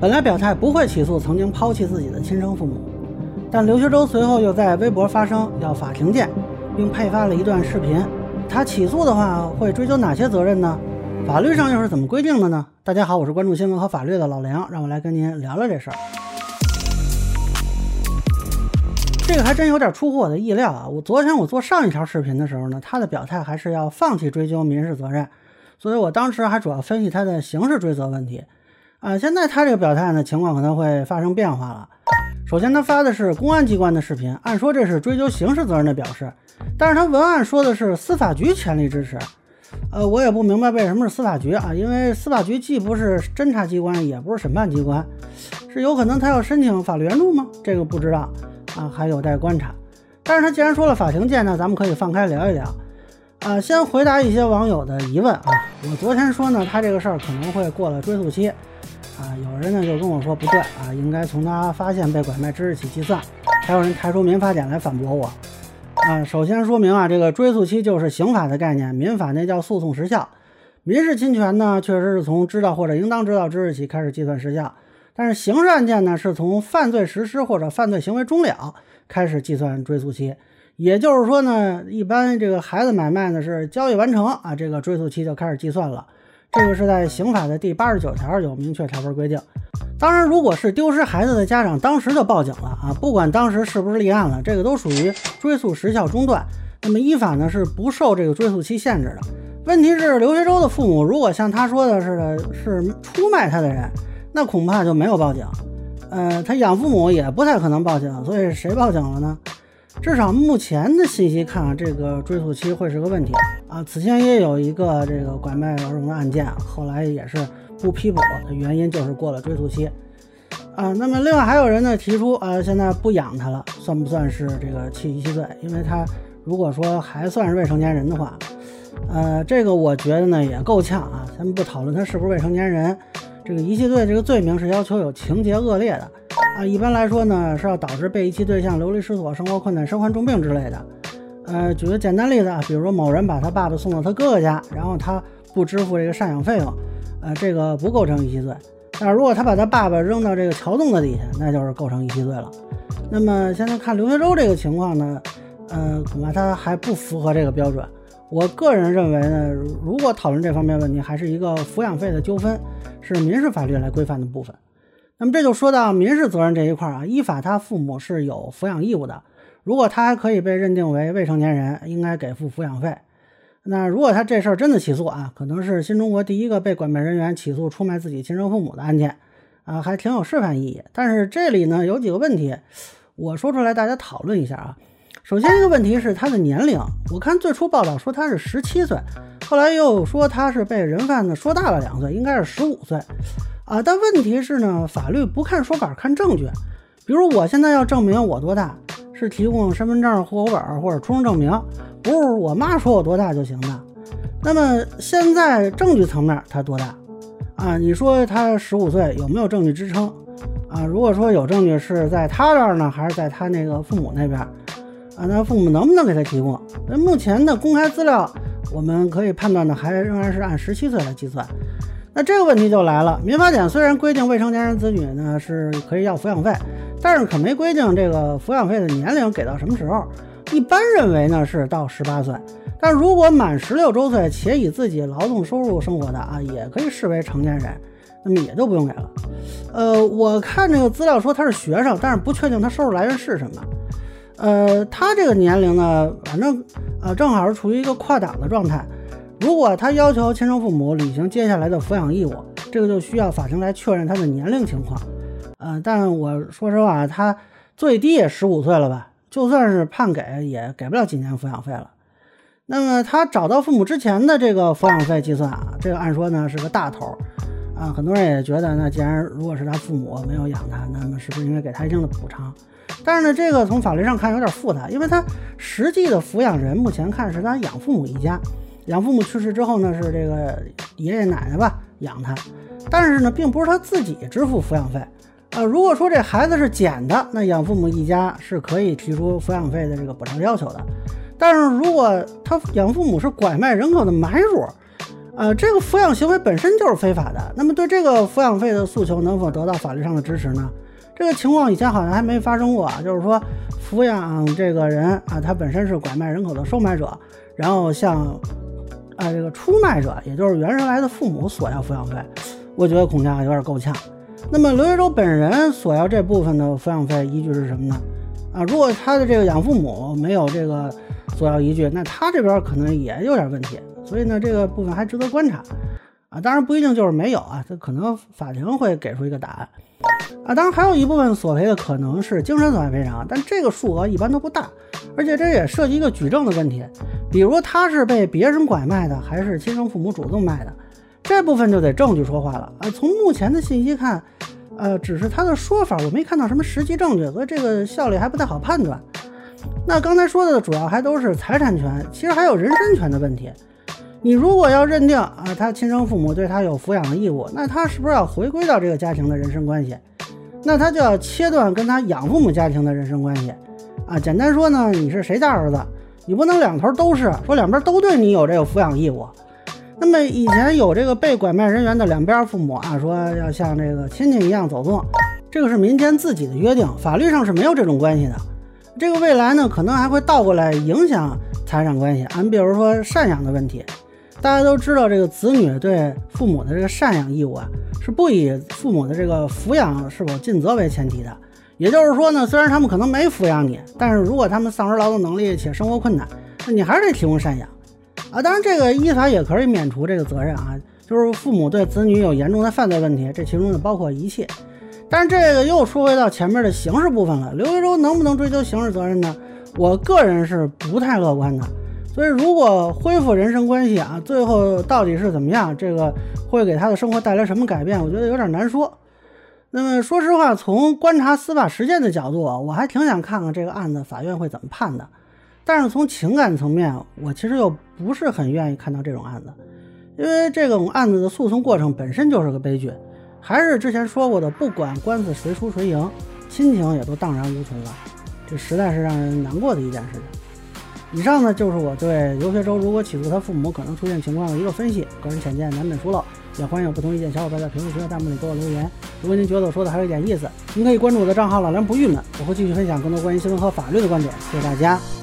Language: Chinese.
本来表态不会起诉曾经抛弃自己的亲生父母，但刘学周随后又在微博发声要法庭见，并配发了一段视频。他起诉的话会追究哪些责任呢？法律上又是怎么规定的呢？大家好，我是关注新闻和法律的老梁，让我来跟您聊聊这事儿。这个还真有点出乎我的意料啊！我昨天我做上一条视频的时候呢，他的表态还是要放弃追究民事责任，所以我当时还主要分析他的刑事追责问题。啊，现在他这个表态呢，情况可能会发生变化了。首先，他发的是公安机关的视频，按说这是追究刑事责任的表示，但是他文案说的是司法局全力支持。呃，我也不明白为什么是司法局啊，因为司法局既不是侦查机关，也不是审判机关，是有可能他要申请法律援助吗？这个不知道。啊，还有待观察。但是他既然说了法庭见那，咱们可以放开聊一聊。啊，先回答一些网友的疑问啊。我昨天说呢，他这个事儿可能会过了追诉期。啊，有人呢就跟我说不对啊，应该从他发现被拐卖之日起计算。还有人抬出民法典来反驳我。啊，首先说明啊，这个追诉期就是刑法的概念，民法那叫诉讼时效。民事侵权呢，确实是从知道或者应当知道之日起开始计算时效。但是刑事案件呢，是从犯罪实施或者犯罪行为终了开始计算追诉期。也就是说呢，一般这个孩子买卖呢是交易完成啊，这个追诉期就开始计算了。这个是在刑法的第八十九条有明确条文规定。当然，如果是丢失孩子的家长当时就报警了啊，不管当时是不是立案了，这个都属于追诉时效中断。那么依法呢是不受这个追诉期限制的。问题是刘学周的父母如果像他说的似的，是出卖他的人。那恐怕就没有报警，呃，他养父母也不太可能报警，所以谁报警了呢？至少目前的信息看啊，这个追诉期会是个问题啊。此前也有一个这个拐卖儿童的案件，后来也是不批捕，原因就是过了追诉期啊。那么另外还有人呢提出啊，现在不养他了，算不算是这个弃遗弃罪？因为他如果说还算是未成年人的话，呃，这个我觉得呢也够呛啊。先不讨论他是不是未成年人。这个遗弃罪这个罪名是要求有情节恶劣的啊，一般来说呢是要导致被遗弃对象流离失所、生活困难、身患重病之类的。呃，举个简单例子啊，比如说某人把他爸爸送到他哥哥家，然后他不支付这个赡养费用，呃，这个不构成遗弃罪。但是如果他把他爸爸扔到这个桥洞的底下，那就是构成遗弃罪了。那么现在看刘学周这个情况呢，呃，恐怕他还不符合这个标准。我个人认为呢，如果讨论这方面问题，还是一个抚养费的纠纷，是民事法律来规范的部分。那么这就说到民事责任这一块啊，依法他父母是有抚养义务的。如果他还可以被认定为未成年人，应该给付抚养费。那如果他这事儿真的起诉啊，可能是新中国第一个被拐卖人员起诉出卖自己亲生父母的案件啊，还挺有示范意义。但是这里呢有几个问题，我说出来大家讨论一下啊。首先，一个问题是他的年龄。我看最初报道说他是十七岁，后来又说他是被人贩子说大了两岁，应该是十五岁啊。但问题是呢，法律不看说法，看证据。比如我现在要证明我多大，是提供身份证、户口本或者出生证明，不是我妈说我多大就行的。那么现在证据层面他多大啊？你说他十五岁有没有证据支撑啊？如果说有证据是在他这儿呢，还是在他那个父母那边？啊，那父母能不能给他提供？那目前的公开资料，我们可以判断的还仍然是按十七岁来计算。那这个问题就来了，民法典虽然规定未成年人子女呢是可以要抚养费，但是可没规定这个抚养费的年龄给到什么时候。一般认为呢是到十八岁，但如果满十六周岁且以自己劳动收入生活的啊，也可以视为成年人，那么也就不用给了。呃，我看这个资料说他是学生，但是不确定他收入来源是什么。呃，他这个年龄呢，反正呃正好是处于一个跨档的状态。如果他要求亲生父母履行接下来的抚养义务，这个就需要法庭来确认他的年龄情况。呃，但我说实话，他最低也十五岁了吧？就算是判给，也给不了几年抚养费了。那么他找到父母之前的这个抚养费计算啊，这个按说呢是个大头啊。很多人也觉得，那既然如果是他父母没有养他，那么是不是应该给他一定的补偿？但是呢，这个从法律上看有点复杂，因为他实际的抚养人目前看是他养父母一家，养父母去世之后呢，是这个爷爷奶奶吧养他，但是呢，并不是他自己支付抚养费。呃，如果说这孩子是捡的，那养父母一家是可以提出抚养费的这个补偿要求的。但是如果他养父母是拐卖人口的买主，呃，这个抚养行为本身就是非法的。那么对这个抚养费的诉求能否得到法律上的支持呢？这个情况以前好像还没发生过啊，就是说抚养这个人啊，他本身是拐卖人口的售卖者，然后向啊这个出卖者，也就是原生来的父母索要抚养费，我觉得恐怕有点够呛。那么刘学周本人索要这部分的抚养费依据是什么呢？啊，如果他的这个养父母没有这个索要依据，那他这边可能也有点问题。所以呢，这个部分还值得观察啊。当然不一定就是没有啊，这可能法庭会给出一个答案啊。当然还有一部分索赔的可能是精神损害赔偿，但这个数额一般都不大，而且这也涉及一个举证的问题，比如他是被别人拐卖的，还是亲生父母主动卖的，这部分就得证据说话了啊。从目前的信息看。呃，只是他的说法，我没看到什么实际证据，所以这个效力还不太好判断。那刚才说的主要还都是财产权，其实还有人身权的问题。你如果要认定啊，他亲生父母对他有抚养的义务，那他是不是要回归到这个家庭的人身关系？那他就要切断跟他养父母家庭的人身关系啊。简单说呢，你是谁家儿子，你不能两头都是，说两边都对你有这个抚养义务。那么以前有这个被拐卖人员的两边父母啊，说要像这个亲戚一样走动，这个是民间自己的约定，法律上是没有这种关系的。这个未来呢，可能还会倒过来影响财产关系。俺比如说赡养的问题，大家都知道，这个子女对父母的这个赡养义务啊，是不以父母的这个抚养是否尽责为前提的。也就是说呢，虽然他们可能没抚养你，但是如果他们丧失劳动能力且生活困难，那你还是得提供赡养。啊，当然，这个依法也可以免除这个责任啊，就是父母对子女有严重的犯罪问题，这其中就包括一切。但是这个又说回到前面的刑事部分了，刘维洲能不能追究刑事责任呢？我个人是不太乐观的。所以，如果恢复人身关系啊，最后到底是怎么样，这个会给他的生活带来什么改变，我觉得有点难说。那么，说实话，从观察司法实践的角度，我还挺想看看这个案子法院会怎么判的。但是从情感层面，我其实又不是很愿意看到这种案子，因为这种案子的诉讼过程本身就是个悲剧。还是之前说过的，不管官司谁输谁赢，亲情也都荡然无存了，这实在是让人难过的一件事情。以上呢就是我对刘学周如果起诉他父母可能出现情况的一个分析，个人浅见难免疏漏，也欢迎有不同意见小伙伴在评论区和弹幕里给我留言。如果您觉得我说的还有一点意思，您可以关注我的账号老梁不郁闷，我会继续分享更多关于新闻和法律的观点。谢谢大家。